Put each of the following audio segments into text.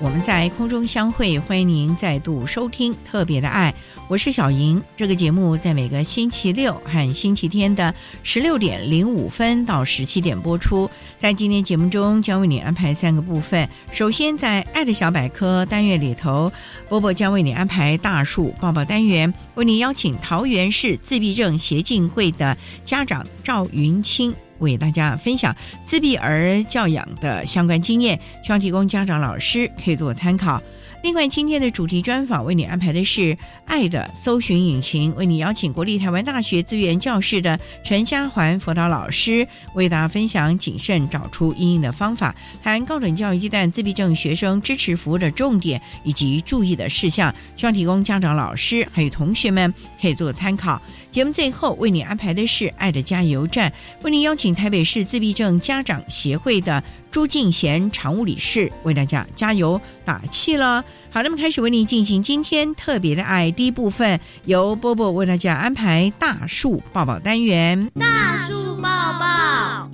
我们在空中相会，欢迎您再度收听特别的爱。我是小莹，这个节目在每个星期六和星期天的十六点零五分到十七点播出。在今天节目中，将为你安排三个部分。首先，在“爱的小百科”单元里头，波波将为你安排大树抱抱单元，为你邀请桃园市自闭症协进会的家长赵云清为大家分享自闭儿教养的相关经验，希望提供家长老师可以做参考。另外，今天的主题专访为你安排的是《爱的搜寻引擎》，为你邀请国立台湾大学资源教室的陈家环辅导老师为大家分享谨慎找出应应的方法，谈高等教育阶段自闭症学生支持服务的重点以及注意的事项，希望提供家长、老师还有同学们可以做参考。节目最后为你安排的是《爱的加油站》，为你邀请台北市自闭症家长协会的。朱敬贤常务理事为大家加油打气了。好，那么开始为您进行今天特别的爱第一部分，由波波为大家安排大树抱抱单元。大树抱抱，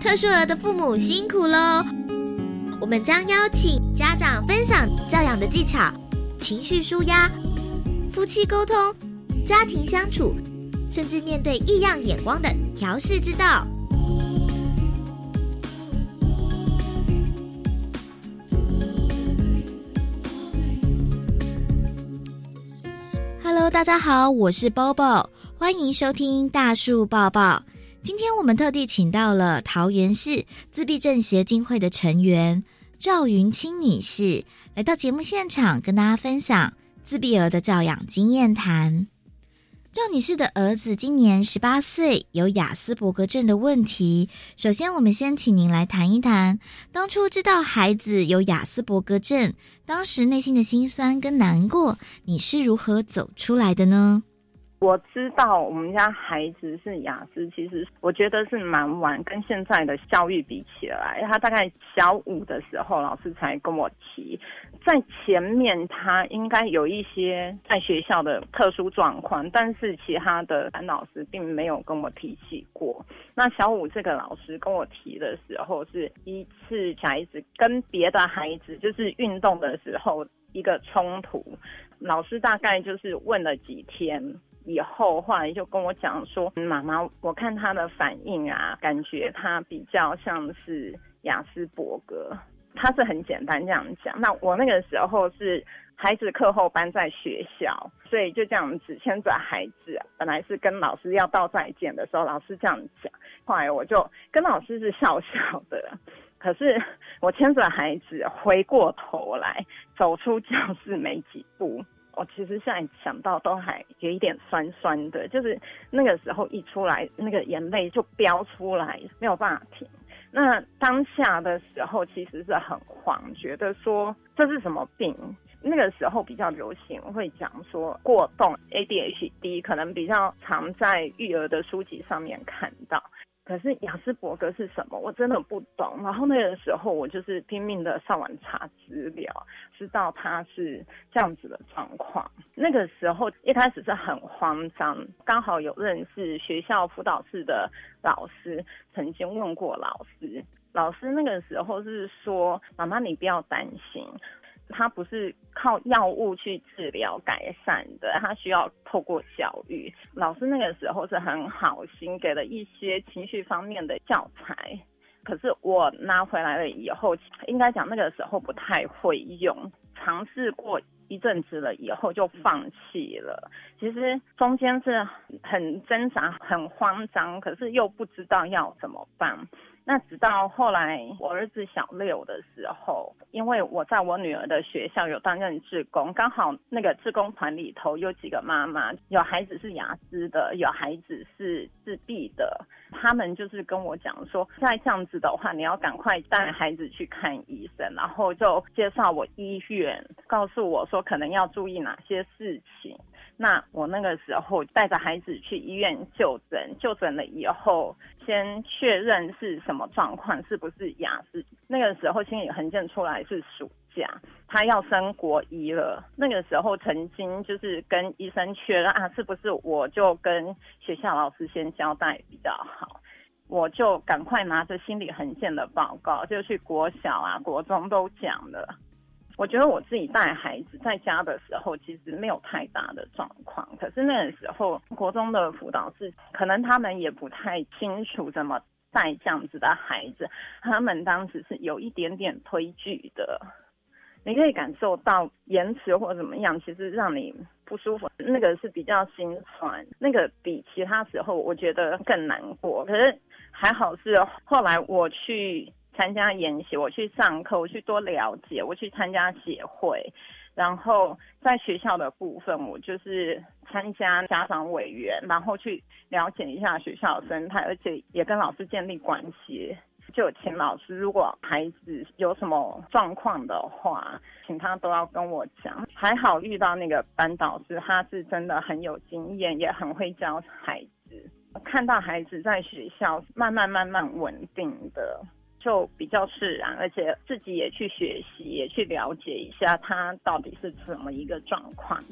特殊儿的父母辛苦喽！我们将邀请家长分享教养的技巧、情绪舒压、夫妻沟通、家庭相处，甚至面对异样眼光的调试之道。Hello，大家好，我是 Bobo，欢迎收听大树抱抱。今天我们特地请到了桃园市自闭症协进会的成员赵云清女士，来到节目现场跟大家分享自闭儿的教养经验谈。赵女士的儿子今年十八岁，有雅斯伯格症的问题。首先，我们先请您来谈一谈，当初知道孩子有雅斯伯格症，当时内心的辛酸跟难过，你是如何走出来的呢？我知道我们家孩子是雅思，其实我觉得是蛮晚，跟现在的教育比起来，他大概小五的时候，老师才跟我提，在前面他应该有一些在学校的特殊状况，但是其他的老师并没有跟我提起过。那小五这个老师跟我提的时候，是一次孩子跟别的孩子就是运动的时候一个冲突，老师大概就是问了几天。以后后来就跟我讲说，妈妈，我看他的反应啊，感觉他比较像是雅斯伯格，他是很简单这样讲。那我那个时候是孩子课后班在学校，所以就这样子牵着孩子，本来是跟老师要道再见的时候，老师这样讲，后来我就跟老师是笑笑的，可是我牵着孩子回过头来，走出教室没几步。我其实现在想到都还有一点酸酸的，就是那个时候一出来，那个眼泪就飙出来，没有办法停。那当下的时候其实是很慌，觉得说这是什么病？那个时候比较流行会讲说过动 ADHD，可能比较常在育儿的书籍上面看到。可是雅斯伯格是什么？我真的不懂。然后那个时候我就是拼命的上网查资料，知道他是这样子的状况。那个时候一开始是很慌张，刚好有认识学校辅导室的老师，曾经问过老师，老师那个时候是说：“妈妈，你不要担心。”他不是靠药物去治疗改善的，他需要透过教育。老师那个时候是很好心，给了一些情绪方面的教材，可是我拿回来了以后，应该讲那个时候不太会用，尝试过一阵子了以后就放弃了。其实中间是很挣扎、很慌张，可是又不知道要怎么办。那直到后来我儿子小六的时候，因为我在我女儿的学校有担任志工，刚好那个志工团里头有几个妈妈，有孩子是雅思的，有孩子是自闭的，他们就是跟我讲说，再这样子的话，你要赶快带孩子去看医生，然后就介绍我医院，告诉我说可能要注意哪些事情。那我那个时候带着孩子去医院就诊，就诊了以后，先确认是什么状况，是不是雅思。那个时候心理横线出来是暑假，他要升国一了。那个时候曾经就是跟医生确认啊，是不是我就跟学校老师先交代比较好，我就赶快拿着心理横线的报告就去国小啊、国中都讲了。我觉得我自己带孩子在家的时候，其实没有太大的状况。可是那个时候，国中的辅导是可能他们也不太清楚怎么带这样子的孩子，他们当时是有一点点推拒的。你可以感受到延迟或怎么样，其实让你不舒服，那个是比较心酸，那个比其他时候我觉得更难过。可是还好是后来我去。参加研习，我去上课，我去多了解，我去参加协会，然后在学校的部分，我就是参加家长委员，然后去了解一下学校的生态，而且也跟老师建立关系。就请老师，如果孩子有什么状况的话，请他都要跟我讲。还好遇到那个班导师，他是真的很有经验，也很会教孩子。看到孩子在学校慢慢慢慢稳定的。就比较释然，而且自己也去学习，也去了解一下他到底是怎么一个状况。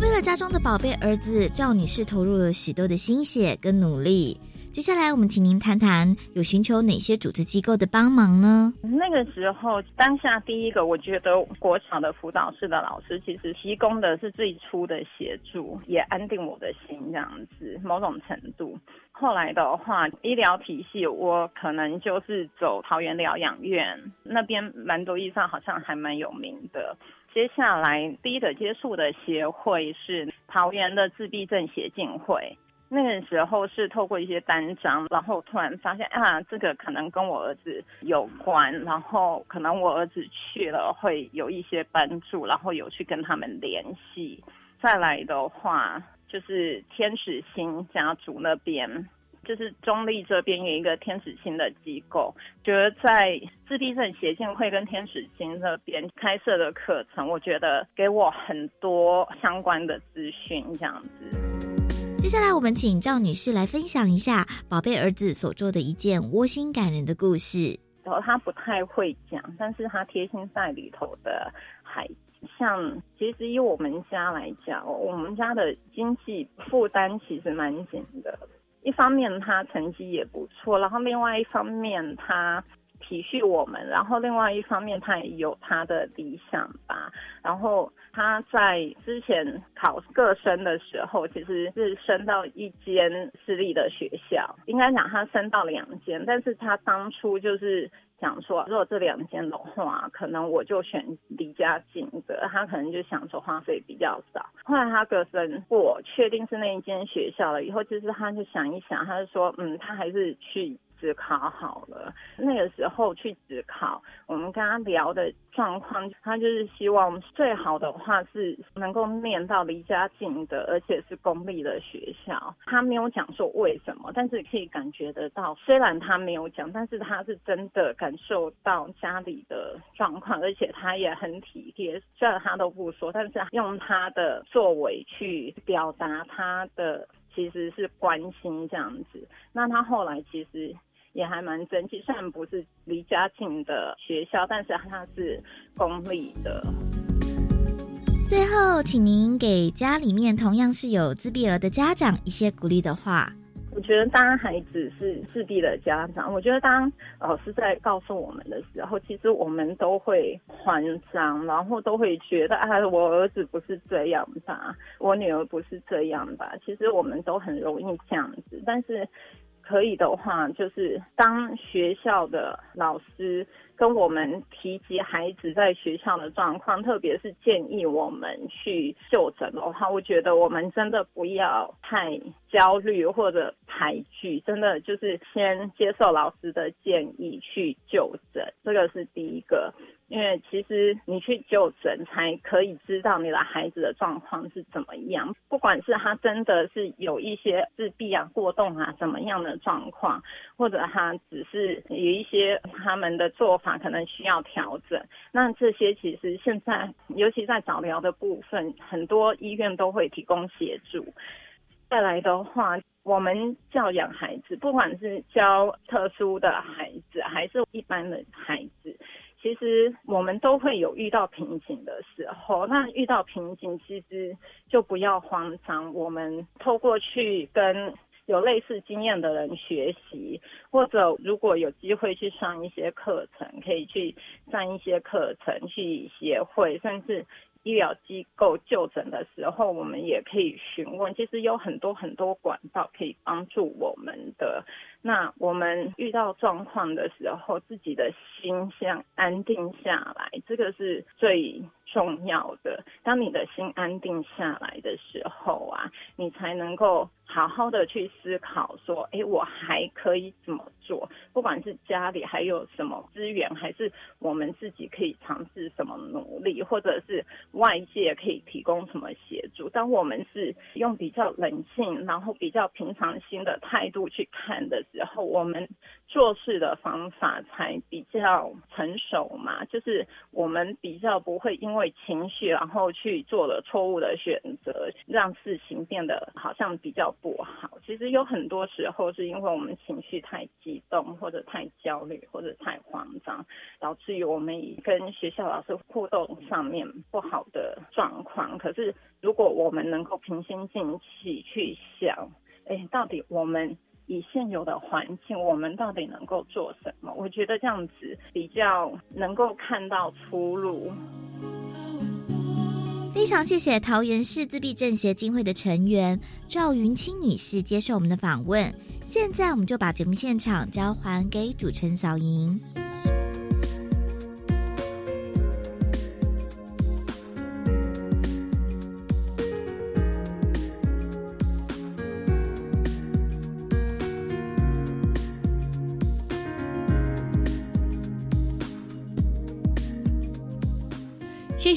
为了家中的宝贝儿子赵女士，投入了许多的心血跟努力。接下来，我们请您谈谈有寻求哪些组织机构的帮忙呢？那个时候，当下第一个，我觉得国小的辅导室的老师其实提供的是最初的协助，也安定我的心，这样子某种程度。后来的话，医疗体系我可能就是走桃园疗养院那边，蛮多医生好像还蛮有名的。接下来第一个接触的协会是桃园的自闭症协进会。那个时候是透过一些单张，然后突然发现啊，这个可能跟我儿子有关，然后可能我儿子去了会有一些帮助，然后有去跟他们联系。再来的话，就是天使星家族那边，就是中立这边有一个天使星的机构，觉得在自闭症协进会跟天使星那边开设的课程，我觉得给我很多相关的资讯，这样子。接下来，我们请赵女士来分享一下宝贝儿子所做的一件窝心感人的故事。然后他不太会讲，但是他贴心在里头的孩子。像其实以我们家来讲，我们家的经济负担其实蛮紧的。一方面他成绩也不错，然后另外一方面他。体恤我们，然后另外一方面，他也有他的理想吧。然后他在之前考各生的时候，其实是升到一间私立的学校，应该讲他升到两间，但是他当初就是想说，如果这两间的话，可能我就选离家近的。他可能就想说花费比较少。后来他各生过，确定是那一间学校了以后，就是他就想一想，他就说，嗯，他还是去。只考好了，那个时候去只考，我们跟他聊的状况，他就是希望最好的话是能够念到离家近的，而且是公立的学校。他没有讲说为什么，但是可以感觉得到，虽然他没有讲，但是他是真的感受到家里的状况，而且他也很体贴。虽然他都不说，但是用他的作为去表达他的。其实是关心这样子。那他后来其实也还蛮争气，虽然不是离家近的学校，但是它是公立的。最后，请您给家里面同样是有自闭儿的家长一些鼓励的话。我觉得当孩子是自闭的家长，我觉得当老师在告诉我们的时候，其实我们都会慌张，然后都会觉得啊，我儿子不是这样吧，我女儿不是这样吧。其实我们都很容易这样子，但是可以的话，就是当学校的老师。跟我们提及孩子在学校的状况，特别是建议我们去就诊的话，我觉得我们真的不要太焦虑或者排拒，真的就是先接受老师的建议去就诊，这个是第一个。因为其实你去就诊，才可以知道你的孩子的状况是怎么样。不管是他真的是有一些自闭啊、过动啊怎么样的状况，或者他只是有一些他们的做法可能需要调整，那这些其实现在，尤其在早疗的部分，很多医院都会提供协助。再来的话，我们教养孩子，不管是教特殊的孩子，还是一般的孩子。其实我们都会有遇到瓶颈的时候，那遇到瓶颈，其实就不要慌张。我们透过去跟有类似经验的人学习，或者如果有机会去上一些课程，可以去上一些课程，去协会，甚至。医疗机构就诊的时候，我们也可以询问。其实有很多很多管道可以帮助我们的。那我们遇到状况的时候，自己的心先安定下来，这个是最重要的。当你的心安定下来的时候啊，你才能够。好好的去思考，说，哎，我还可以怎么做？不管是家里还有什么资源，还是我们自己可以尝试什么努力，或者是外界可以提供什么协助。当我们是用比较冷静，然后比较平常心的态度去看的时候，我们做事的方法才比较成熟嘛。就是我们比较不会因为情绪，然后去做了错误的选择，让事情变得好像比较。不好，其实有很多时候是因为我们情绪太激动，或者太焦虑，或者太慌张，导致于我们跟学校老师互动上面不好的状况。可是如果我们能够平心静气去想，哎，到底我们以现有的环境，我们到底能够做什么？我觉得这样子比较能够看到出路。非常谢谢桃园市自闭症协进会的成员赵云清女士接受我们的访问。现在我们就把节目现场交还给主持人小莹。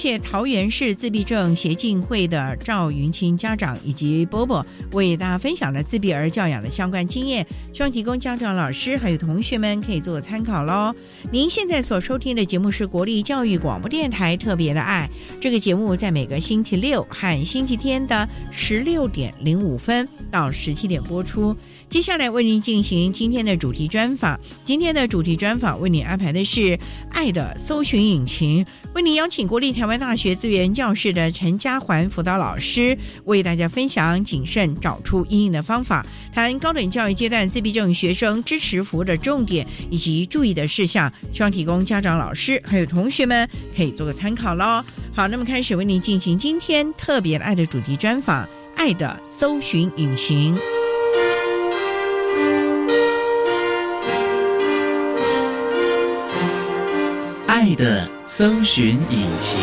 谢桃园市自闭症协进会的赵云清家长以及波波为大家分享了自闭儿教养的相关经验，希望提供家长、老师还有同学们可以做参考喽。您现在所收听的节目是国立教育广播电台特别的爱，这个节目在每个星期六和星期天的十六点零五分到十七点播出。接下来为您进行今天的主题专访。今天的主题专访为您安排的是《爱的搜寻引擎》，为您邀请国立台湾大学资源教室的陈家环辅导老师为大家分享谨慎找出阴影的方法，谈高等教育阶段自闭症学生支持服务的重点以及注意的事项，希望提供家长、老师还有同学们可以做个参考喽。好，那么开始为您进行今天特别爱的主题专访，《爱的搜寻引擎》。爱的搜寻引擎。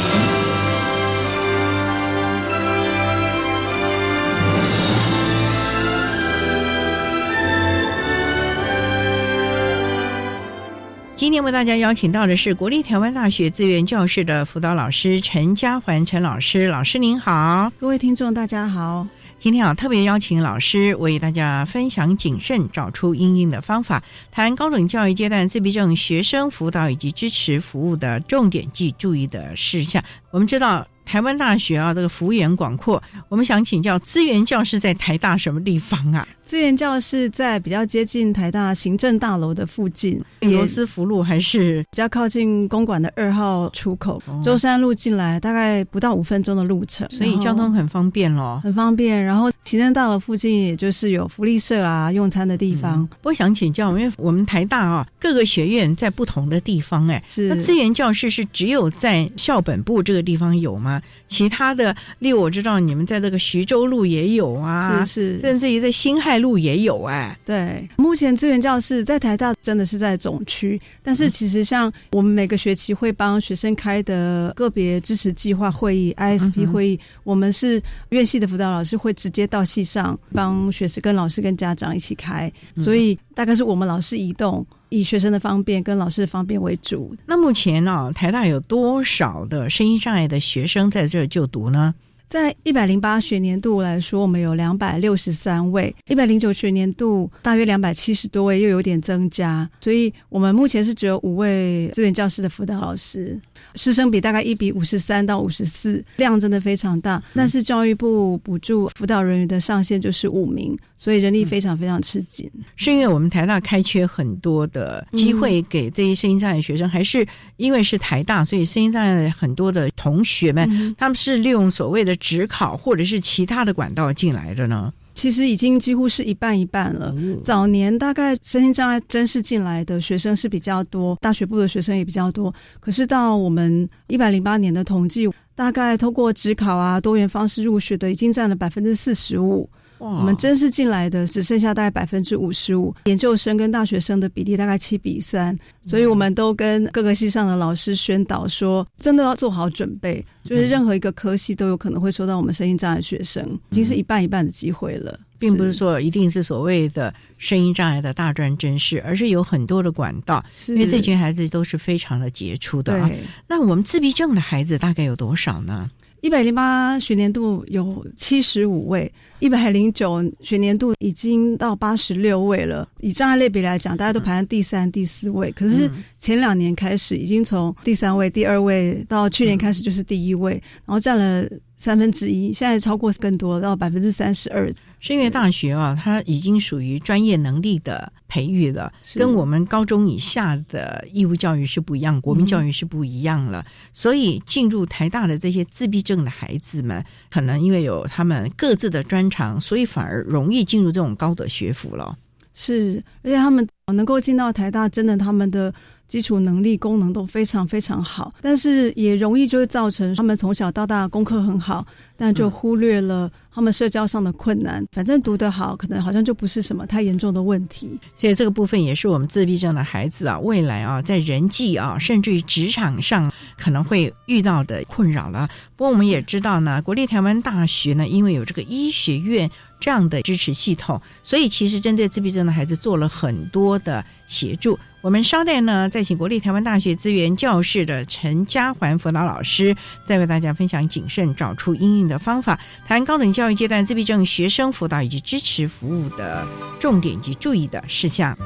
今天为大家邀请到的是国立台湾大学资源教室的辅导老师陈家环陈老师，老师您好，各位听众大家好。今天啊，特别邀请老师为大家分享谨慎找出应应的方法，谈高等教育阶段自闭症学生辅导以及支持服务的重点及注意的事项。我们知道。台湾大学啊，这个幅员广阔，我们想请教资源教师在台大什么地方啊？资源教室在比较接近台大行政大楼的附近，罗斯福路还是比较靠近公馆的二号出口，舟山路进来大概不到五分钟的路程，所以交通很方便咯，很方便。然后行政大楼附近也就是有福利社啊、用餐的地方。我想请教，因为我们台大啊，各个学院在不同的地方，哎，是那资源教室是只有在校本部这个地方有吗？其他的，例如我知道你们在这个徐州路也有啊，是是，甚至于在新海路也有哎。对，目前资源教室在台大真的是在总区，但是其实像我们每个学期会帮学生开的个别支持计划会议 （ISP 会议），我们是院系的辅导老师会直接到系上帮学生跟老师跟家长一起开，所以大概是我们老师移动，以学生的方便跟老师的方便为主。那目前呢，台大有多少的声音障碍的学生在这就读呢？在一百零八学年度来说，我们有两百六十三位；一百零九学年度大约两百七十多位，又有点增加，所以我们目前是只有五位资源教师的辅导老师。师生比大概一比五十三到五十四，量真的非常大。但是教育部补助辅导人员的上限就是五名，所以人力非常非常吃紧。是因为我们台大开缺很多的机会给这些声音障碍学生，还是因为是台大，所以声音障碍很多的同学们他们是利用所谓的职考或者是其他的管道进来的呢？其实已经几乎是一半一半了。早年大概身心障碍真是进来的学生是比较多，大学部的学生也比较多。可是到我们一百零八年的统计，大概通过职考啊多元方式入学的已经占了百分之四十五。我们真是进来的只剩下大概百分之五十五，研究生跟大学生的比例大概七比三，所以我们都跟各个系上的老师宣导说，真的要做好准备，就是任何一个科系都有可能会收到我们声音障碍学生，已经是一半一半的机会了，并不是说一定是所谓的声音障碍的大专真试，而是有很多的管道，因为这群孩子都是非常的杰出的啊。那我们自闭症的孩子大概有多少呢？一百零八学年度有七十五位，一百零九学年度已经到八十六位了。以障碍类别来讲，大家都排在第三、第四位。可是前两年开始，已经从第三位、第二位到去年开始就是第一位，然后占了三分之一，现在超过更多到百分之三十二。声乐大学啊，它已经属于专业能力的培育了，跟我们高中以下的义务教育是不一样，国民教育是不一样了。所以进入台大的这些自闭症的孩子们，可能因为有他们各自的专长，所以反而容易进入这种高的学府了。是，而且他们能够进到台大，真的他们的。基础能力、功能都非常非常好，但是也容易就会造成他们从小到大功课很好，但就忽略了他们社交上的困难。反正读得好，可能好像就不是什么太严重的问题。所以这个部分也是我们自闭症的孩子啊，未来啊，在人际啊，甚至于职场上可能会遇到的困扰了。不过我们也知道呢，国立台湾大学呢，因为有这个医学院。这样的支持系统，所以其实针对自闭症的孩子做了很多的协助。我们稍待呢，再请国立台湾大学资源教室的陈家环辅导老师，再为大家分享谨慎找出应用的方法，谈高等教教育阶段自闭症学生辅导以及支持服务的重点及注意的事项。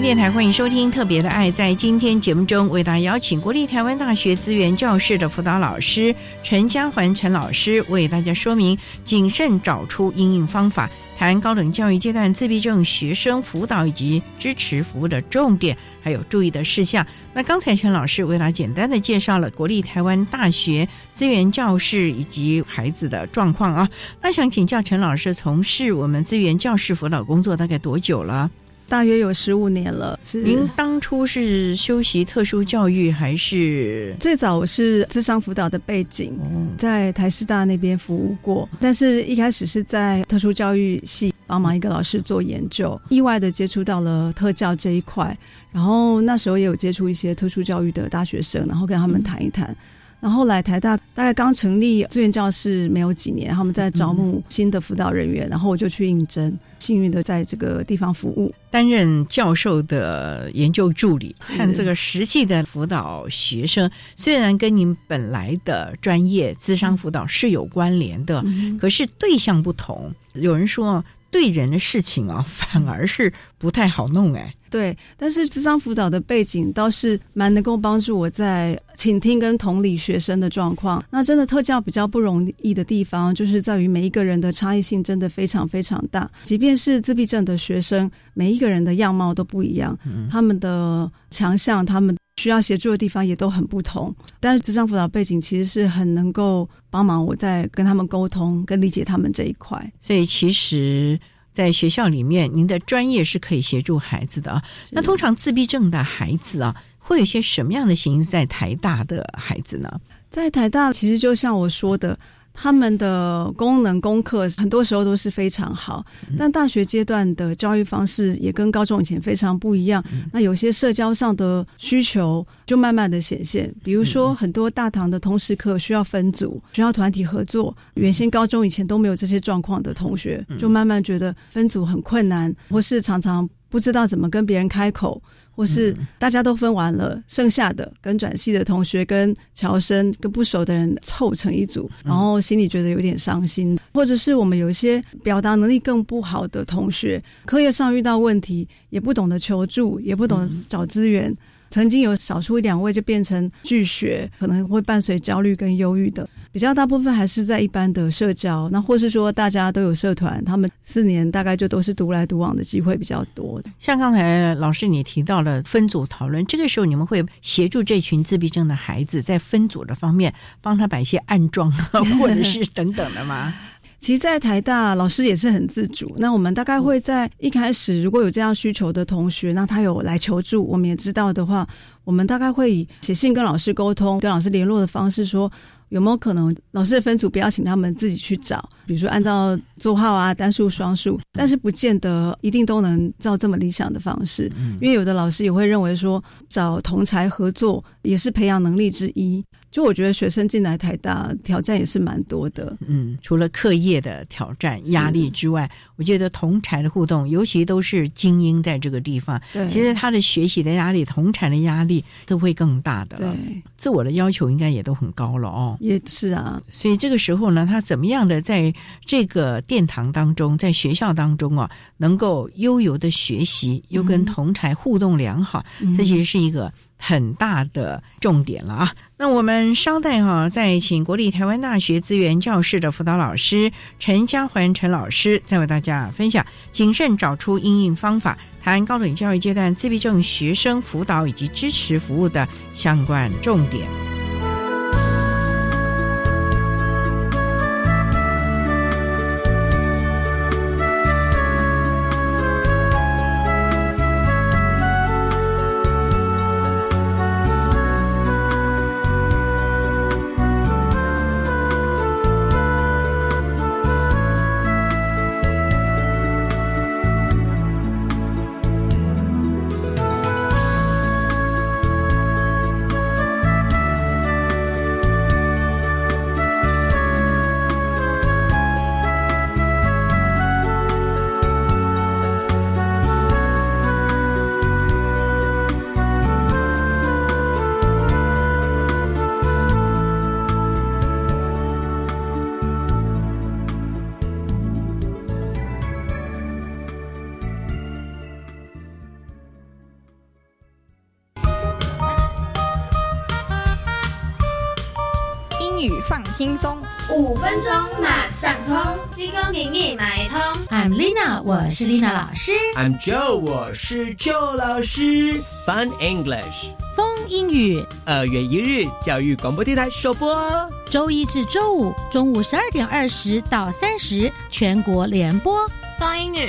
电台，欢迎收听《特别的爱》。在今天节目中，为大家邀请国立台湾大学资源教室的辅导老师陈家环陈老师，为大家说明谨慎找出应用方法，谈高等教育阶段自闭症学生辅导以及支持服务的重点，还有注意的事项。那刚才陈老师为大家简单的介绍了国立台湾大学资源教室以及孩子的状况啊。那想请教陈老师，从事我们资源教室辅导工作大概多久了？大约有十五年了。是您当初是修习特殊教育还是？最早我是智商辅导的背景，在台师大那边服务过，但是一开始是在特殊教育系帮忙一个老师做研究，意外的接触到了特教这一块，然后那时候也有接触一些特殊教育的大学生，然后跟他们谈一谈。然后来台大大概刚成立资源教室没有几年，他们在招募新的辅导人员，然后我就去应征，幸运的在这个地方服务，担任教授的研究助理，和这个实际的辅导学生，虽然跟您本来的专业智商辅导是有关联的，可是对象不同。有人说，对人的事情啊，反而是不太好弄哎。对，但是智商辅导的背景倒是蛮能够帮助我在倾听跟同理学生的状况。那真的特教比较不容易的地方，就是在于每一个人的差异性真的非常非常大。即便是自闭症的学生，每一个人的样貌都不一样，他们的强项、他们需要协助的地方也都很不同。但是智商辅导背景其实是很能够帮忙我在跟他们沟通、跟理解他们这一块。所以其实。在学校里面，您的专业是可以协助孩子的啊。那通常自闭症的孩子啊，会有些什么样的形式？在台大的孩子呢？在台大，其实就像我说的。他们的功能功课很多时候都是非常好，但大学阶段的教育方式也跟高中以前非常不一样。那有些社交上的需求就慢慢的显现，比如说很多大堂的通识课需要分组，需要团体合作。原先高中以前都没有这些状况的同学，就慢慢觉得分组很困难，或是常常不知道怎么跟别人开口。或是大家都分完了，剩下的跟转系的同学、跟乔生、跟不熟的人凑成一组，然后心里觉得有点伤心。或者是我们有一些表达能力更不好的同学，课业上遇到问题，也不懂得求助，也不懂得找资源。曾经有少数一两位就变成拒学，可能会伴随焦虑跟忧郁的。比较大部分还是在一般的社交，那或是说大家都有社团，他们四年大概就都是独来独往的机会比较多。像刚才老师你提到了分组讨论，这个时候你们会协助这群自闭症的孩子在分组的方面帮他摆一些暗装 或者是等等的吗？其实，在台大老师也是很自主。那我们大概会在一开始，如果有这样需求的同学，那他有来求助，我们也知道的话，我们大概会以写信跟老师沟通、跟老师联络的方式说。有没有可能老师的分组不要请他们自己去找？比如说按照座号啊，单数、双数，但是不见得一定都能照这么理想的方式，因为有的老师也会认为说找同才合作也是培养能力之一。就我觉得学生进来台大挑战也是蛮多的，嗯，除了课业的挑战压力之外，我觉得同才的互动，尤其都是精英在这个地方，对，其实他的学习的压力、同才的压力都会更大的，对，自我的要求应该也都很高了哦，也是啊，所以这个时候呢，他怎么样的在这个殿堂当中，在学校当中啊，能够悠游的学习，又跟同才互动良好，这其实是一个。很大的重点了啊！那我们稍待哈，再请国立台湾大学资源教室的辅导老师陈家环陈老师，再为大家分享谨慎找出应用方法，谈高等教育阶段自闭症学生辅导以及支持服务的相关重点。我是 Lina 老师。I'm Joe，我是 Joe 老师。Fun English，风英语，二月一日教育广播电台首播哦。周一至周五中午十二点二十到三十，全国联播。风英语，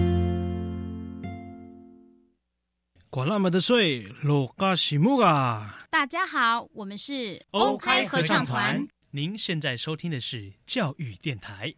管那么的水，罗嘎西木啊！大家好，我们是欧开合唱团。您现在收听的是教育电台。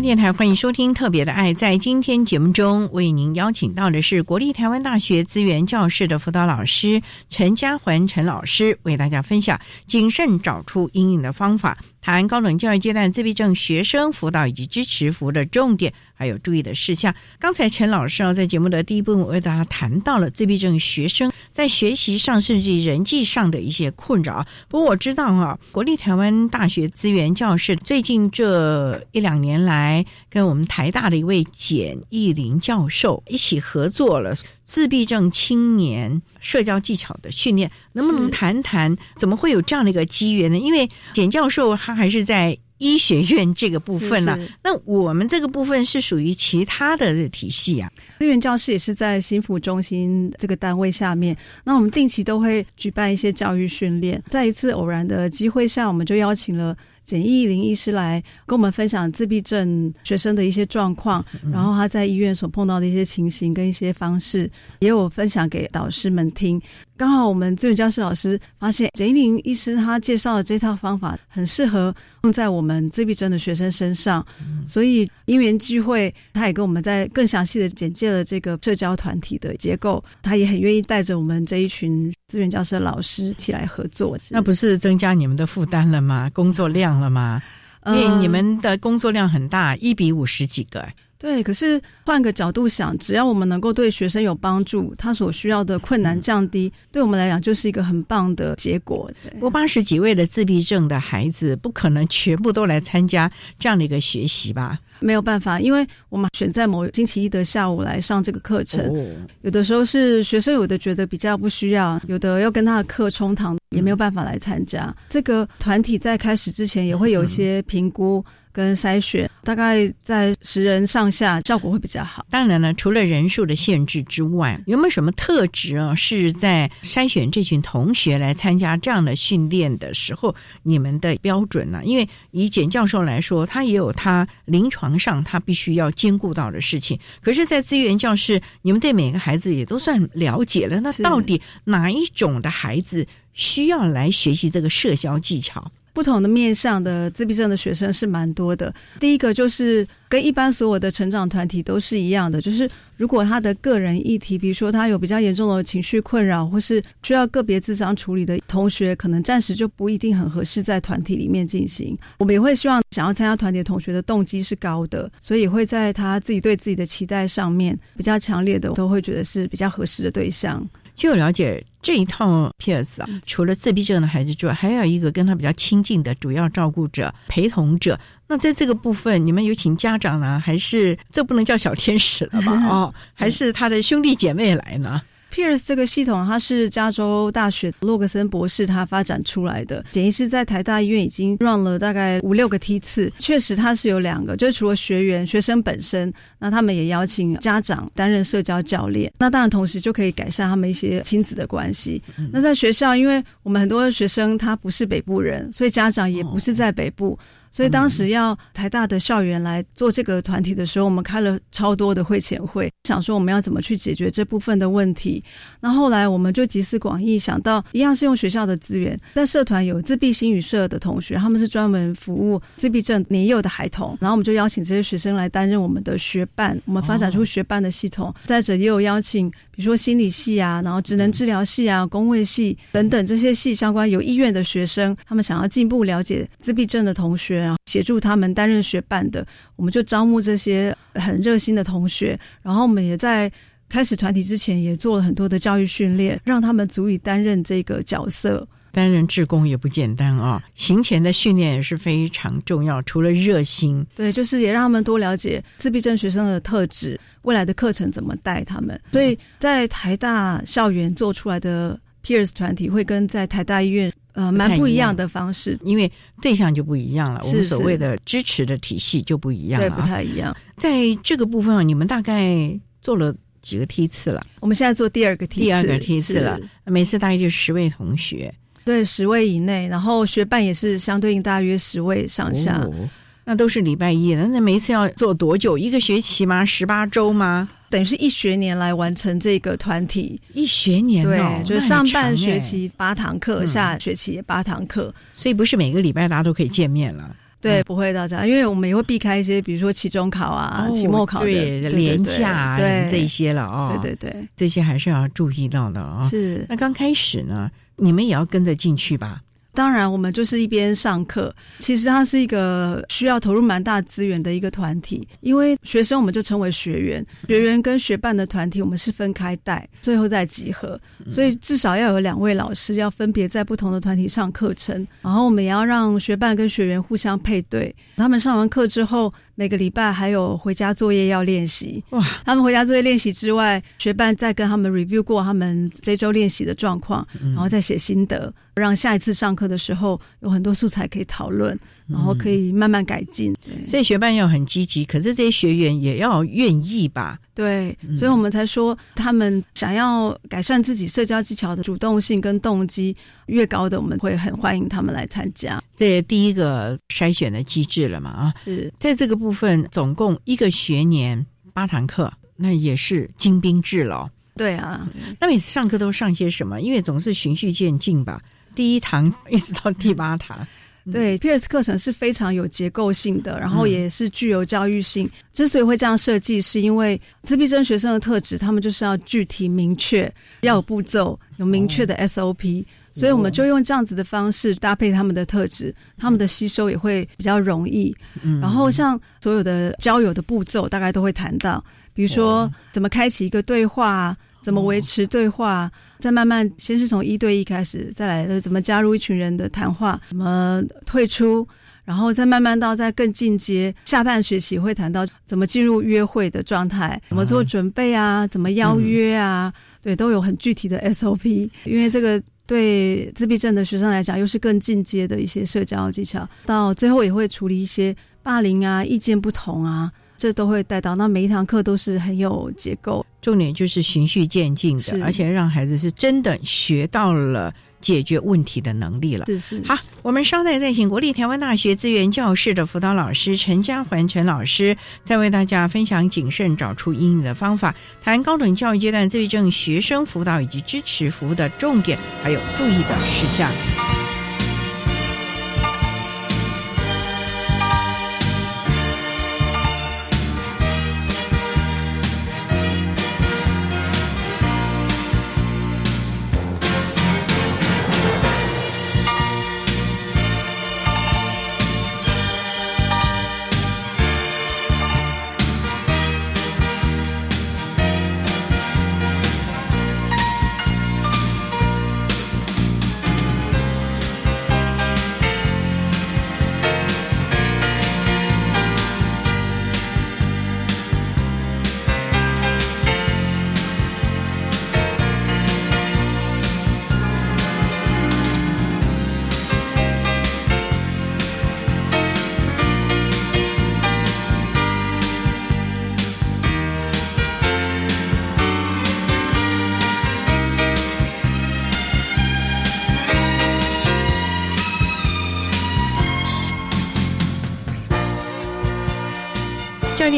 电台欢迎收听《特别的爱》。在今天节目中，为您邀请到的是国立台湾大学资源教室的辅导老师陈家环陈老师，为大家分享谨慎找出阴影的方法，谈高等教育阶段自闭症学生辅导以及支持服务的重点，还有注意的事项。刚才陈老师啊，在节目的第一部分为大家谈到了自闭症学生在学习上甚至人际上的一些困扰。不过我知道哈、啊，国立台湾大学资源教室最近这一两年来。跟我们台大的一位简义林教授一起合作了自闭症青年社交技巧的训练，能不能谈谈怎么会有这样的一个机缘呢？因为简教授他还是在医学院这个部分呢、啊，那我们这个部分是属于其他的体系啊。资源教师也是在心辅中心这个单位下面，那我们定期都会举办一些教育训练，在一次偶然的机会下，我们就邀请了。简易林医师来跟我们分享自闭症学生的一些状况，然后他在医院所碰到的一些情形跟一些方式，也有分享给导师们听。刚好我们资源教室老师发现简一林医师他介绍的这套方法很适合用在我们自闭症的学生身上，所以因缘聚会，他也跟我们在更详细的简介了这个社交团体的结构，他也很愿意带着我们这一群资源教室的老师一起来合作。那不是增加你们的负担了吗？工作量了吗？因为你们的工作量很大，一比五十几个。对，可是换个角度想，只要我们能够对学生有帮助，他所需要的困难降低，嗯、对我们来讲就是一个很棒的结果。我八十几位的自闭症的孩子，不可能全部都来参加这样的一个学习吧？没有办法，因为我们选在某星期一的下午来上这个课程，哦、有的时候是学生有的觉得比较不需要，有的要跟他的课冲堂，也没有办法来参加。嗯、这个团体在开始之前也会有一些评估。跟筛选大概在十人上下，效果会比较好。当然了，除了人数的限制之外，有没有什么特质啊？是在筛选这群同学来参加这样的训练的时候，你们的标准呢、啊？因为以简教授来说，他也有他临床上他必须要兼顾到的事情。可是，在资源教室，你们对每个孩子也都算了解了。那到底哪一种的孩子需要来学习这个社交技巧？不同的面向的自闭症的学生是蛮多的。第一个就是跟一般所有的成长团体都是一样的，就是如果他的个人议题，比如说他有比较严重的情绪困扰，或是需要个别智商处理的同学，可能暂时就不一定很合适在团体里面进行。我们也会希望想要参加团体的同学的动机是高的，所以会在他自己对自己的期待上面比较强烈的，都会觉得是比较合适的对象。据我了解，这一套 PS 啊，除了自闭症的孩子之外，还有一个跟他比较亲近的主要照顾者、陪同者。那在这个部分，你们有请家长呢，还是这不能叫小天使了吧？哦，还是他的兄弟姐妹来呢？Pierce 这个系统，它是加州大学洛克森博士他发展出来的。简易是在台大医院已经 run 了大概五六个梯次，确实它是有两个，就是除了学员、学生本身，那他们也邀请家长担任社交教练。那当然同时就可以改善他们一些亲子的关系。那在学校，因为我们很多学生他不是北部人，所以家长也不是在北部。所以当时要台大的校园来做这个团体的时候，我们开了超多的会前会，想说我们要怎么去解决这部分的问题。那后来我们就集思广益，想到一样是用学校的资源，在社团有自闭心语社的同学，他们是专门服务自闭症年幼的孩童，然后我们就邀请这些学生来担任我们的学伴，我们发展出学伴的系统。再者也有邀请，比如说心理系啊，然后职能治疗系啊、工位系等等这些系相关有意愿的学生，他们想要进一步了解自闭症的同学。然后协助他们担任学伴的，我们就招募这些很热心的同学。然后我们也在开始团体之前，也做了很多的教育训练，让他们足以担任这个角色。担任志工也不简单啊，行前的训练也是非常重要。除了热心，对，就是也让他们多了解自闭症学生的特质，未来的课程怎么带他们。所以在台大校园做出来的 Peers 团体，会跟在台大医院。呃，蛮不一样的方式，因为对象就不一样了，我们所谓的支持的体系就不一样了，对，不太一样。在这个部分，你们大概做了几个梯次了？我们现在做第二个梯，第二个梯次了。每次大概就十位同学，对，十位以内，然后学伴也是相对应大约十位上下。那都是礼拜一的，那每一次要做多久？一个学期吗？十八周吗？等于是一学年来完成这个团体，一学年对，就是上半学期八堂课，下学期也八堂课，所以不是每个礼拜大家都可以见面了。对，不会到这样，因为我们也会避开一些，比如说期中考啊、期末考对廉价这些了哦。对对对，这些还是要注意到的哦。是，那刚开始呢，你们也要跟着进去吧？当然，我们就是一边上课。其实它是一个需要投入蛮大资源的一个团体，因为学生我们就称为学员，学员跟学伴的团体我们是分开带，最后再集合。所以至少要有两位老师要分别在不同的团体上课程，然后我们也要让学伴跟学员互相配对。他们上完课之后。每个礼拜还有回家作业要练习。哇！他们回家作业练习之外，学伴再跟他们 review 过他们这周练习的状况，然后再写心得，让下一次上课的时候有很多素材可以讨论，然后可以慢慢改进。所以学伴要很积极，可是这些学员也要愿意吧？对，所以我们才说他们想要改善自己社交技巧的主动性跟动机越高的，我们会很欢迎他们来参加。这第一个筛选的机制了嘛？啊，是在这个部分，总共一个学年八堂课，那也是精兵制了。对啊，那每次上课都上些什么？因为总是循序渐进吧，第一堂一直到第八堂。对，Pierce 课程是非常有结构性的，然后也是具有教育性。之所以会这样设计，是因为自闭症学生的特质，他们就是要具体明确，要有步骤，有明确的 SOP。所以我们就用这样子的方式搭配他们的特质，他们的吸收也会比较容易。然后像所有的交友的步骤，大概都会谈到，比如说怎么开启一个对话，怎么维持对话。再慢慢，先是从一对一开始，再来怎么加入一群人的谈话，怎么退出，然后再慢慢到再更进阶。下半学期会谈到怎么进入约会的状态，怎么做准备啊，怎么邀约啊，对，都有很具体的 SOP。因为这个对自闭症的学生来讲，又是更进阶的一些社交技巧。到最后也会处理一些霸凌啊、意见不同啊。这都会带到，那每一堂课都是很有结构，重点就是循序渐进的，而且让孩子是真的学到了解决问题的能力了。是是。好，我们稍待再请国立台湾大学资源教室的辅导老师陈家环陈老师，再为大家分享谨慎找出英语的方法，谈高等教育阶段自闭症学生辅导以及支持服务的重点，还有注意的事项。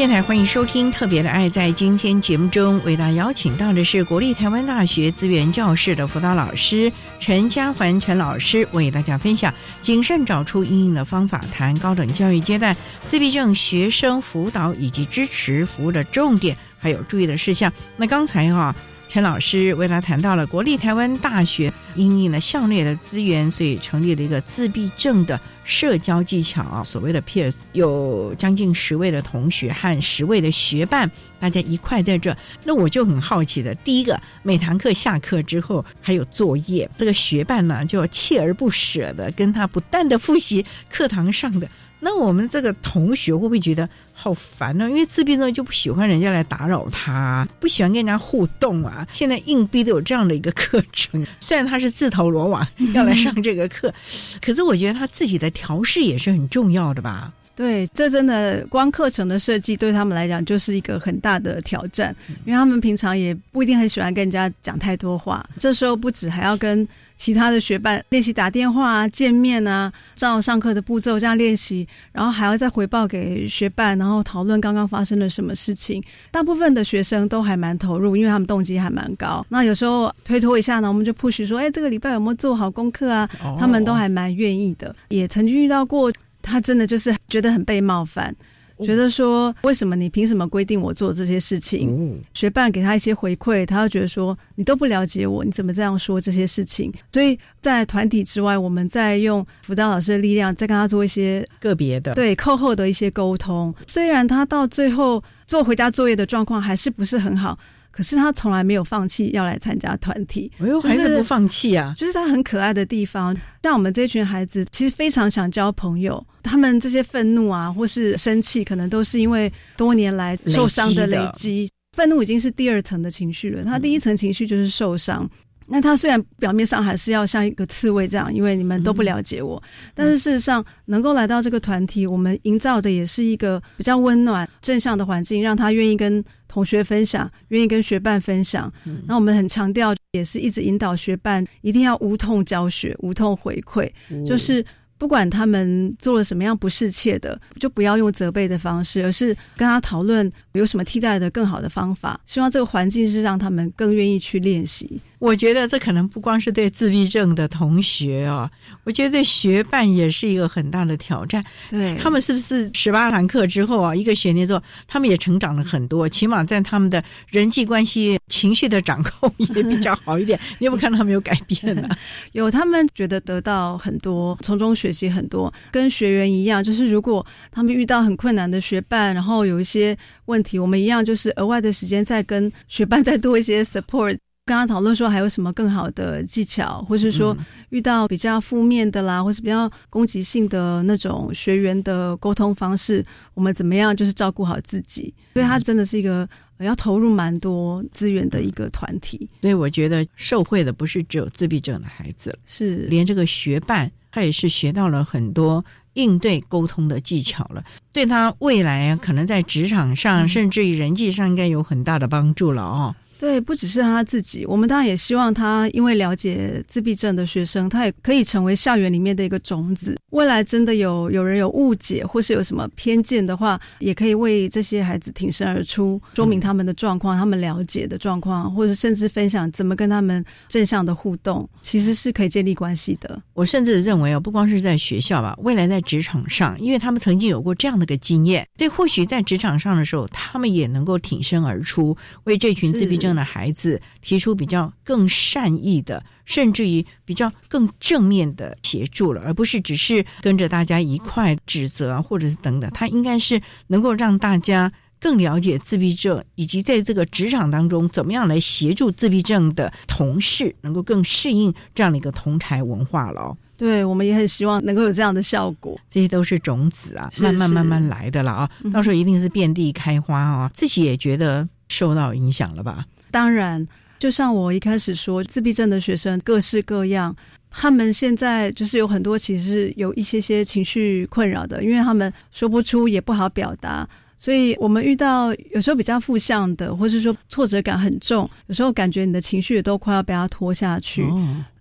电台欢迎收听《特别的爱》。在今天节目中，为大家邀请到的是国立台湾大学资源教室的辅导老师陈家环陈老师，为大家分享谨慎找出应用的方法，谈高等教育阶段自闭症学生辅导以及支持服务的重点，还有注意的事项。那刚才哈。陈老师为他谈到了国立台湾大学因应了校内的资源，所以成立了一个自闭症的社交技巧，所谓的 peers，有将近十位的同学和十位的学伴，大家一块在这。那我就很好奇的，第一个，每堂课下课之后还有作业，这个学伴呢就锲而不舍的跟他不断的复习课堂上的。那我们这个同学会不会觉得好烦呢？因为自闭症就不喜欢人家来打扰他，不喜欢跟人家互动啊。现在硬逼都有这样的一个课程，虽然他是自投罗网 要来上这个课，可是我觉得他自己的调试也是很重要的吧。对，这真的光课程的设计对他们来讲就是一个很大的挑战，因为他们平常也不一定很喜欢跟人家讲太多话。这时候不止还要跟其他的学伴练习打电话啊、见面啊，照上课的步骤这样练习，然后还要再回报给学伴，然后讨论刚刚发生了什么事情。大部分的学生都还蛮投入，因为他们动机还蛮高。那有时候推脱一下呢，我们就 push 说：“哎，这个礼拜有没有做好功课啊？”他们都还蛮愿意的，也曾经遇到过。他真的就是觉得很被冒犯，觉得说为什么你凭什么规定我做这些事情？学伴给他一些回馈，他就觉得说你都不了解我，你怎么这样说这些事情？所以在团体之外，我们在用辅导老师的力量，再跟他做一些个别的对课后的一些沟通。虽然他到最后做回家作业的状况还是不是很好。可是他从来没有放弃要来参加团体，哎呦，还是不放弃啊！就是他很可爱的地方，像我们这群孩子，其实非常想交朋友。他们这些愤怒啊，或是生气，可能都是因为多年来受伤的累积。愤怒已经是第二层的情绪了，他第一层情绪就是受伤。那他虽然表面上还是要像一个刺猬这样，因为你们都不了解我，但是事实上能够来到这个团体，我们营造的也是一个比较温暖、正向的环境，让他愿意跟。同学分享，愿意跟学伴分享。那我们很强调，也是一直引导学伴一定要无痛教学、无痛回馈，就是不管他们做了什么样不适切的，就不要用责备的方式，而是跟他讨论有什么替代的更好的方法。希望这个环境是让他们更愿意去练习。我觉得这可能不光是对自闭症的同学哦，我觉得对学伴也是一个很大的挑战。对他们是不是十八堂课之后啊，一个学年之后，他们也成长了很多，起码在他们的人际关系、情绪的掌控也比较好一点。你有没有看到他们有改变呢？有，他们觉得得到很多，从中学习很多。跟学员一样，就是如果他们遇到很困难的学伴，然后有一些问题，我们一样就是额外的时间再跟学伴再多一些 support。跟他讨论说还有什么更好的技巧，或是说遇到比较负面的啦，或是比较攻击性的那种学员的沟通方式，我们怎么样就是照顾好自己？所以他真的是一个要投入蛮多资源的一个团体。所以我觉得受惠的不是只有自闭症的孩子，是连这个学伴他也是学到了很多应对沟通的技巧了，对他未来可能在职场上甚至于人际上应该有很大的帮助了哦。对，不只是他自己，我们当然也希望他，因为了解自闭症的学生，他也可以成为校园里面的一个种子。未来真的有有人有误解或是有什么偏见的话，也可以为这些孩子挺身而出，说明他们的状况，他们了解的状况，或者甚至分享怎么跟他们正向的互动，其实是可以建立关系的。我甚至认为哦，不光是在学校吧，未来在职场上，因为他们曾经有过这样的个经验，对，或许在职场上的时候，他们也能够挺身而出，为这群自闭症。的孩子提出比较更善意的，甚至于比较更正面的协助了，而不是只是跟着大家一块指责或者是等等。他应该是能够让大家更了解自闭症，以及在这个职场当中怎么样来协助自闭症的同事，能够更适应这样的一个同台文化了。对，我们也很希望能够有这样的效果。这些都是种子啊，慢慢慢慢来的了啊，到时候一定是遍地开花啊。自己也觉得受到影响了吧。当然，就像我一开始说，自闭症的学生各式各样，他们现在就是有很多其实是有一些些情绪困扰的，因为他们说不出，也不好表达，所以我们遇到有时候比较负向的，或是说挫折感很重，有时候感觉你的情绪都快要被他拖下去。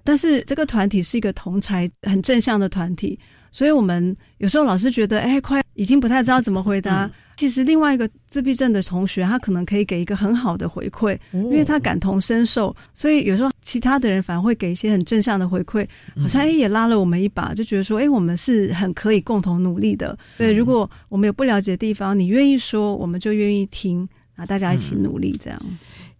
但是这个团体是一个同才很正向的团体，所以我们有时候老是觉得，哎，快。已经不太知道怎么回答。其实另外一个自闭症的同学，他可能可以给一个很好的回馈，因为他感同身受，所以有时候其他的人反而会给一些很正向的回馈，好像哎也拉了我们一把，就觉得说哎我们是很可以共同努力的。对，如果我们有不了解的地方，你愿意说，我们就愿意听，啊，大家一起努力这样。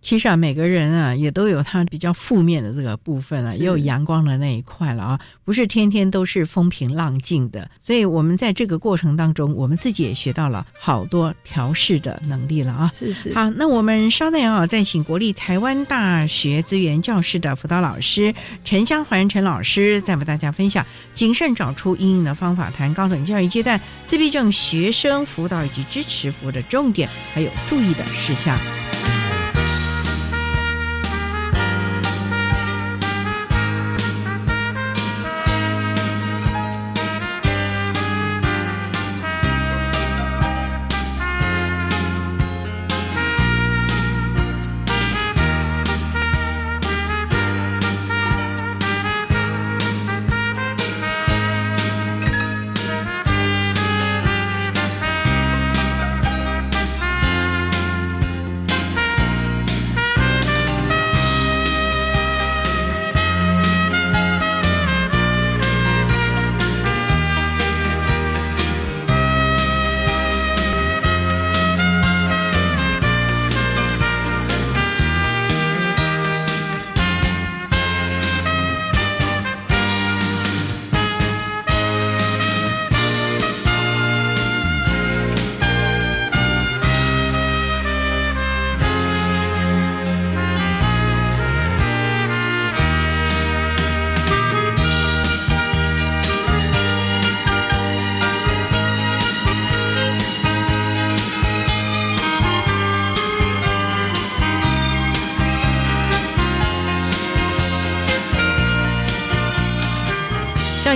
其实啊，每个人啊也都有他比较负面的这个部分啊，也有阳光的那一块了啊，不是天天都是风平浪静的。所以，我们在这个过程当中，我们自己也学到了好多调试的能力了啊。是是。好，那我们稍待啊，再请国立台湾大学资源教室的辅导老师陈香环陈老师，再为大家分享谨慎找出阴影的方法，谈高等教育阶段自闭症学生辅导以及支持服务的重点，还有注意的事项。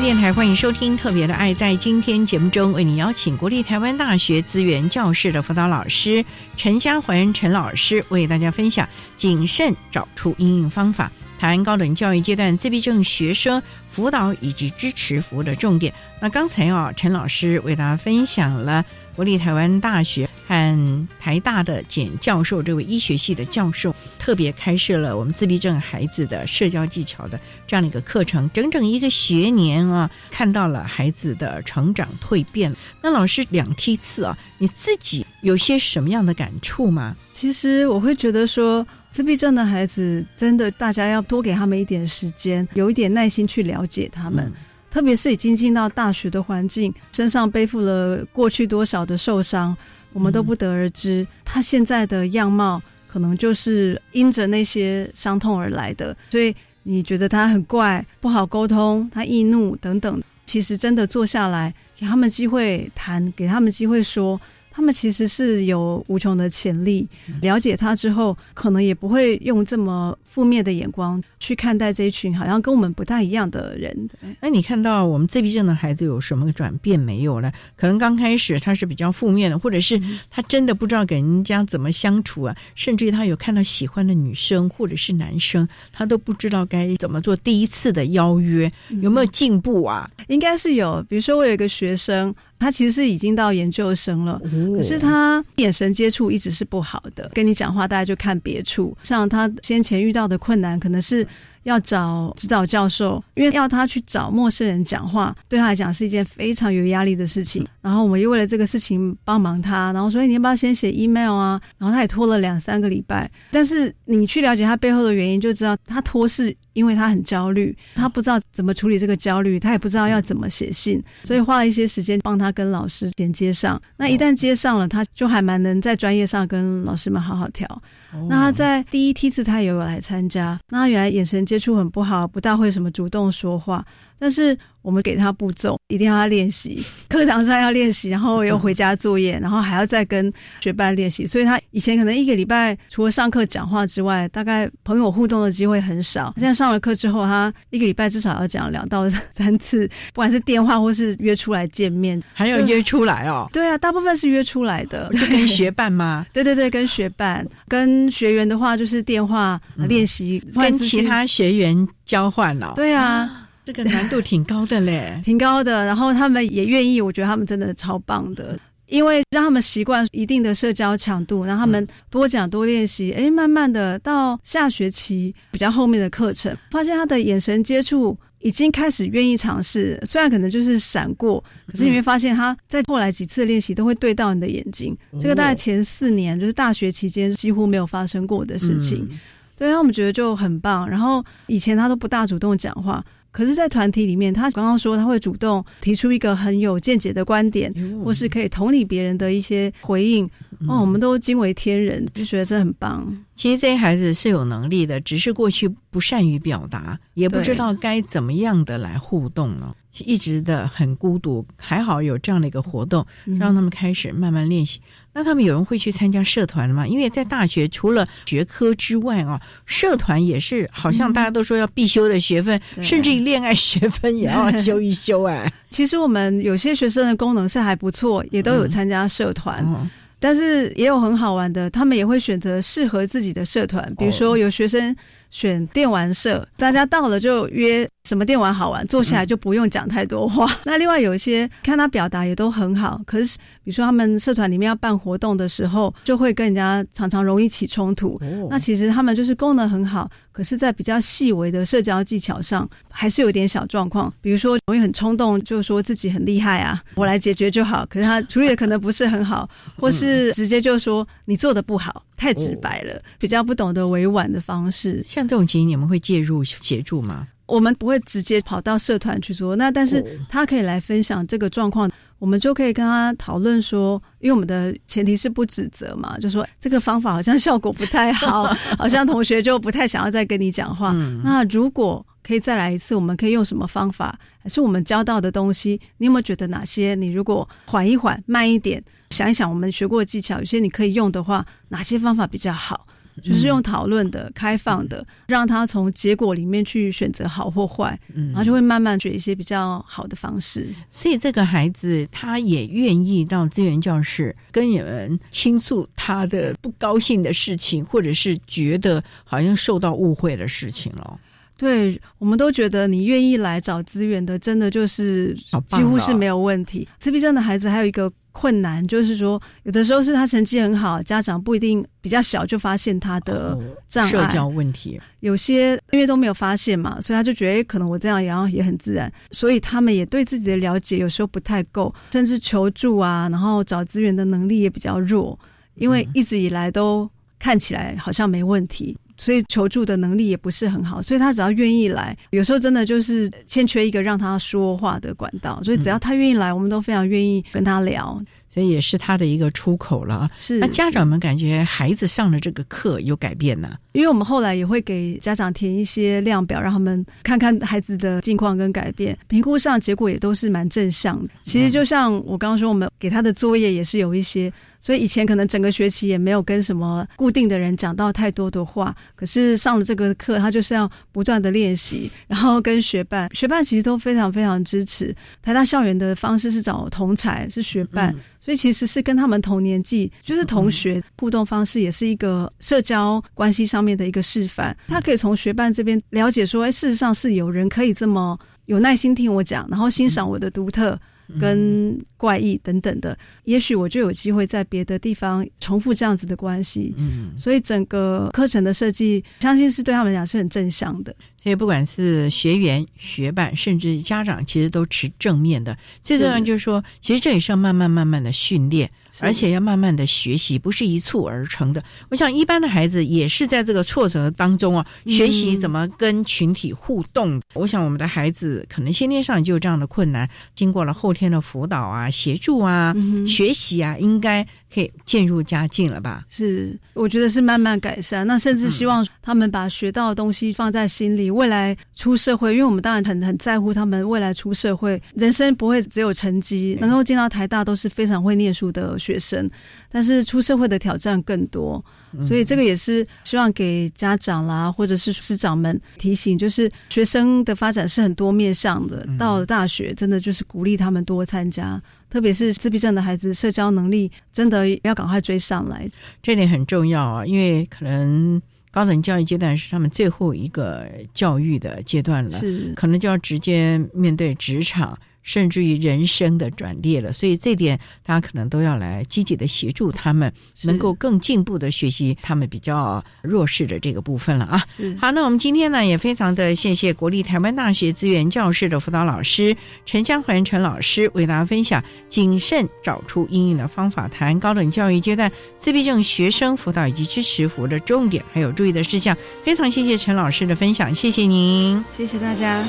电台欢迎收听《特别的爱》。在今天节目中，为你邀请国立台湾大学资源教室的辅导老师陈嘉环陈老师，为大家分享谨慎找出应用方法，台湾高等教育阶段自闭症学生辅导以及支持服务的重点。那刚才啊，陈老师为大家分享了国立台湾大学。和台大的简教授，这位医学系的教授，特别开设了我们自闭症孩子的社交技巧的这样的一个课程，整整一个学年啊，看到了孩子的成长蜕变。那老师两梯次啊，你自己有些什么样的感触吗？其实我会觉得说，自闭症的孩子真的，大家要多给他们一点时间，有一点耐心去了解他们，特别是已经进到大学的环境，身上背负了过去多少的受伤。我们都不得而知，他现在的样貌可能就是因着那些伤痛而来的。所以你觉得他很怪、不好沟通，他易怒等等，其实真的坐下来给他们机会谈，给他们机会说。他们其实是有无穷的潜力，了解他之后，可能也不会用这么负面的眼光去看待这一群好像跟我们不太一样的人。那你看到我们自闭症的孩子有什么转变没有呢？可能刚开始他是比较负面的，或者是他真的不知道跟人家怎么相处啊，甚至于他有看到喜欢的女生或者是男生，他都不知道该怎么做第一次的邀约，有没有进步啊？应该是有，比如说我有一个学生。他其实是已经到研究生了，可是他眼神接触一直是不好的，跟你讲话大家就看别处。像他先前遇到的困难，可能是要找指导教授，因为要他去找陌生人讲话，对他来讲是一件非常有压力的事情。然后我们又为了这个事情帮忙他，然后说：“你要不要先写 email 啊？”然后他也拖了两三个礼拜。但是你去了解他背后的原因，就知道他拖是。因为他很焦虑，他不知道怎么处理这个焦虑，他也不知道要怎么写信，所以花了一些时间帮他跟老师连接上。那一旦接上了，他就还蛮能在专业上跟老师们好好调。那他在第一梯次他也有来参加，那他原来眼神接触很不好，不大会什么主动说话，但是。我们给他步骤，一定要他练习，课堂上要练习，然后又回家作业，然后还要再跟学伴练习。所以他以前可能一个礼拜除了上课讲话之外，大概朋友互动的机会很少。现在上了课之后，他一个礼拜至少要讲两到三次，不管是电话或是约出来见面，还有约出来哦。对啊，大部分是约出来的，就跟学伴吗？对对对，跟学伴，跟学员的话就是电话练习，跟其他学员交换了。对啊。这个难度挺高的嘞，挺高的。然后他们也愿意，我觉得他们真的超棒的，因为让他们习惯一定的社交强度，让他们多讲多练习。哎，慢慢的到下学期比较后面的课程，发现他的眼神接触已经开始愿意尝试，虽然可能就是闪过，可是你会发现他在后来几次练习都会对到你的眼睛。这个大概前四年就是大学期间几乎没有发生过的事情。对，他们觉得就很棒。然后以前他都不大主动讲话，可是，在团体里面，他刚刚说他会主动提出一个很有见解的观点，或是可以同理别人的一些回应。哦，我们都惊为天人，就觉得这很棒。其实这些孩子是有能力的，只是过去不善于表达，也不知道该怎么样的来互动了，一直的很孤独。还好有这样的一个活动，让他们开始慢慢练习。那他们有人会去参加社团吗？因为在大学除了学科之外啊，社团也是好像大家都说要必修的学分，甚至于恋爱学分也要 修一修哎。其实我们有些学生的功能是还不错，也都有参加社团。但是也有很好玩的，他们也会选择适合自己的社团，比如说有学生选电玩社，大家到了就约什么电玩好玩，坐下来就不用讲太多话。那另外有一些看他表达也都很好，可是比如说他们社团里面要办活动的时候，就会跟人家常常容易起冲突。那其实他们就是功能很好。可是，在比较细微的社交技巧上，还是有点小状况。比如说，容易很冲动，就说自己很厉害啊，我来解决就好。可是他处理的可能不是很好，或是直接就说你做的不好，太直白了，比较不懂得委婉的方式。像这种情形，你们会介入协助吗？我们不会直接跑到社团去做，那但是他可以来分享这个状况，我们就可以跟他讨论说，因为我们的前提是不指责嘛，就说这个方法好像效果不太好，好像同学就不太想要再跟你讲话。那如果可以再来一次，我们可以用什么方法？还是我们教到的东西，你有没有觉得哪些？你如果缓一缓、慢一点，想一想我们学过的技巧，有些你可以用的话，哪些方法比较好？就是用讨论的、开放的，让他从结果里面去选择好或坏，然后就会慢慢学一些比较好的方式。所以这个孩子他也愿意到资源教室跟你们倾诉他的不高兴的事情，或者是觉得好像受到误会的事情了。对，我们都觉得你愿意来找资源的，真的就是几乎是没有问题。自闭症的孩子还有一个。困难就是说，有的时候是他成绩很好，家长不一定比较小就发现他的障碍、社交问题。有些因为都没有发现嘛，所以他就觉得可能我这样，然后也很自然。所以他们也对自己的了解有时候不太够，甚至求助啊，然后找资源的能力也比较弱，因为一直以来都看起来好像没问题。所以求助的能力也不是很好，所以他只要愿意来，有时候真的就是欠缺一个让他说话的管道。所以只要他愿意来，我们都非常愿意跟他聊。所以也是他的一个出口了。是那家长们感觉孩子上了这个课有改变呢？因为我们后来也会给家长填一些量表，让他们看看孩子的近况跟改变。评估上结果也都是蛮正向的。其实就像我刚刚说，我们给他的作业也是有一些。所以以前可能整个学期也没有跟什么固定的人讲到太多的话，可是上了这个课，他就是要不断的练习，然后跟学伴，学伴其实都非常非常支持。台大校园的方式是找同才，是学伴，所以其实是跟他们同年纪，就是同学互动方式，也是一个社交关系上面的一个示范。他可以从学伴这边了解说，哎，事实上是有人可以这么有耐心听我讲，然后欣赏我的独特。跟怪异等等的，也许我就有机会在别的地方重复这样子的关系。嗯，所以整个课程的设计，相信是对他们讲是很正向的。所以不管是学员、学伴，甚至家长，其实都持正面的。最重要就是说，其实这也是要慢慢慢慢的训练。而且要慢慢的学习，不是一蹴而成的。我想一般的孩子也是在这个挫折当中啊，学习怎么跟群体互动。我想我们的孩子可能先天上就有这样的困难，经过了后天的辅导啊、协助啊、学习啊，应该可以渐入佳境了吧？是，我觉得是慢慢改善。那甚至希望他们把学到的东西放在心里，未来出社会，因为我们当然很很在乎他们未来出社会，人生不会只有成绩，能够进到台大都是非常会念书的。学生，但是出社会的挑战更多，所以这个也是希望给家长啦，或者是师长们提醒，就是学生的发展是很多面向的。到了大学，真的就是鼓励他们多参加，特别是自闭症的孩子，社交能力真的要赶快追上来，这点很重要啊，因为可能。高等教育阶段是他们最后一个教育的阶段了，是可能就要直接面对职场。甚至于人生的转捩了，所以这点大家可能都要来积极的协助他们，能够更进步的学习他们比较弱势的这个部分了啊。好，那我们今天呢也非常的谢谢国立台湾大学资源教室的辅导老师陈江环陈老师为大家分享谨慎找出应用的方法，谈高等教育阶段自闭症学生辅导以及支持服务的重点还有注意的事项。非常谢谢陈老师的分享，谢谢您，谢谢大家。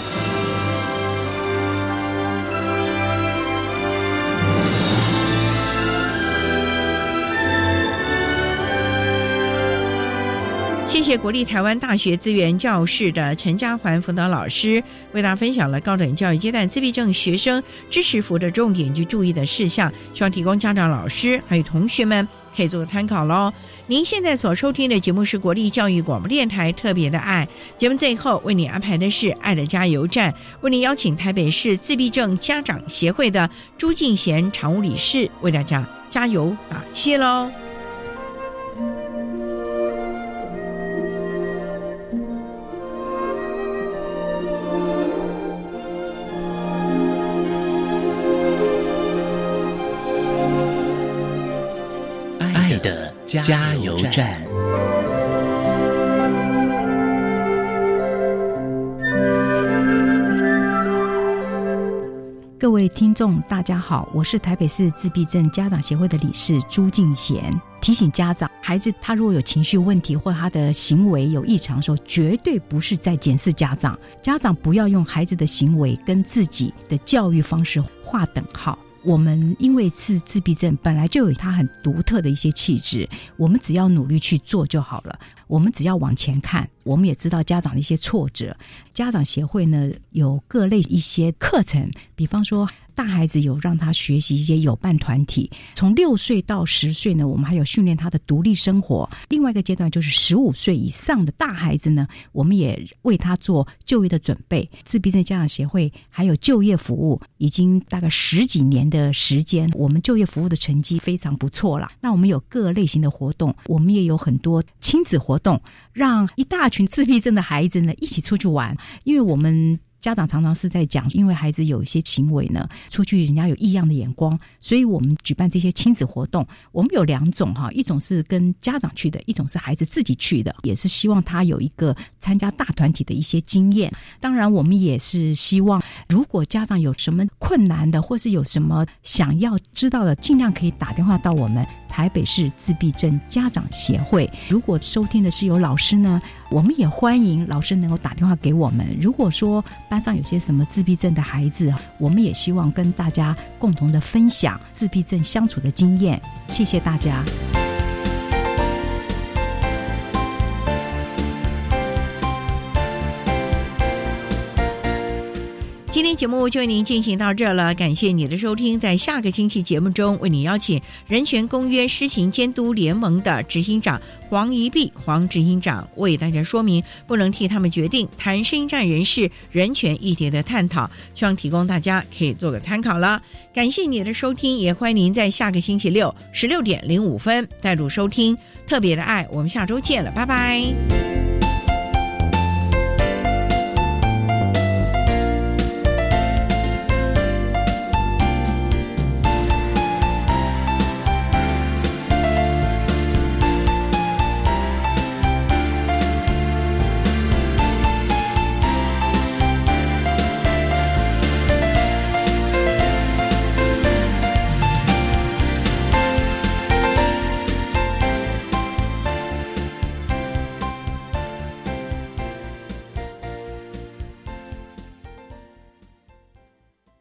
谢谢国立台湾大学资源教室的陈家环辅导老师为大家分享了高等教育阶段自闭症学生支持服的重点及注意的事项，希望提供家长、老师还有同学们可以做个参考喽。您现在所收听的节目是国立教育广播电台特别的爱节目，最后为你安排的是爱的加油站，为您邀请台北市自闭症家长协会的朱敬贤常务理事为大家加油打气喽。加油站。各位听众，大家好，我是台北市自闭症家长协会的理事朱敬贤。提醒家长，孩子他如果有情绪问题或他的行为有异常的时候，绝对不是在检视家长。家长不要用孩子的行为跟自己的教育方式划等号。我们因为是自闭症，本来就有他很独特的一些气质，我们只要努力去做就好了。我们只要往前看，我们也知道家长的一些挫折。家长协会呢有各类一些课程，比方说大孩子有让他学习一些有伴团体，从六岁到十岁呢，我们还有训练他的独立生活。另外一个阶段就是十五岁以上的大孩子呢，我们也为他做就业的准备。自闭症家长协会还有就业服务，已经大概十几年的时间，我们就业服务的成绩非常不错了。那我们有各类型的活动，我们也有很多亲子活活动，让一大群自闭症的孩子呢一起出去玩。因为我们家长常常是在讲，因为孩子有一些行为呢，出去人家有异样的眼光，所以我们举办这些亲子活动。我们有两种哈，一种是跟家长去的，一种是孩子自己去的，也是希望他有一个参加大团体的一些经验。当然，我们也是希望，如果家长有什么困难的，或是有什么想要知道的，尽量可以打电话到我们台北市自闭症家长协会。如果收听的是有老师呢，我们也欢迎老师能够打电话给我们。如果说班上有些什么自闭症的孩子，我们也希望跟大家共同的分享自闭症相处的经验。谢谢大家。节目就为您进行到这了，感谢你的收听。在下个星期节目中，为你邀请人权公约施行监督联盟的执行长黄怡碧黄执行长为大家说明不能替他们决定谈声音站人士人权议题的探讨，希望提供大家可以做个参考了。感谢你的收听，也欢迎您在下个星期六十六点零五分带入收听特别的爱。我们下周见了，拜拜。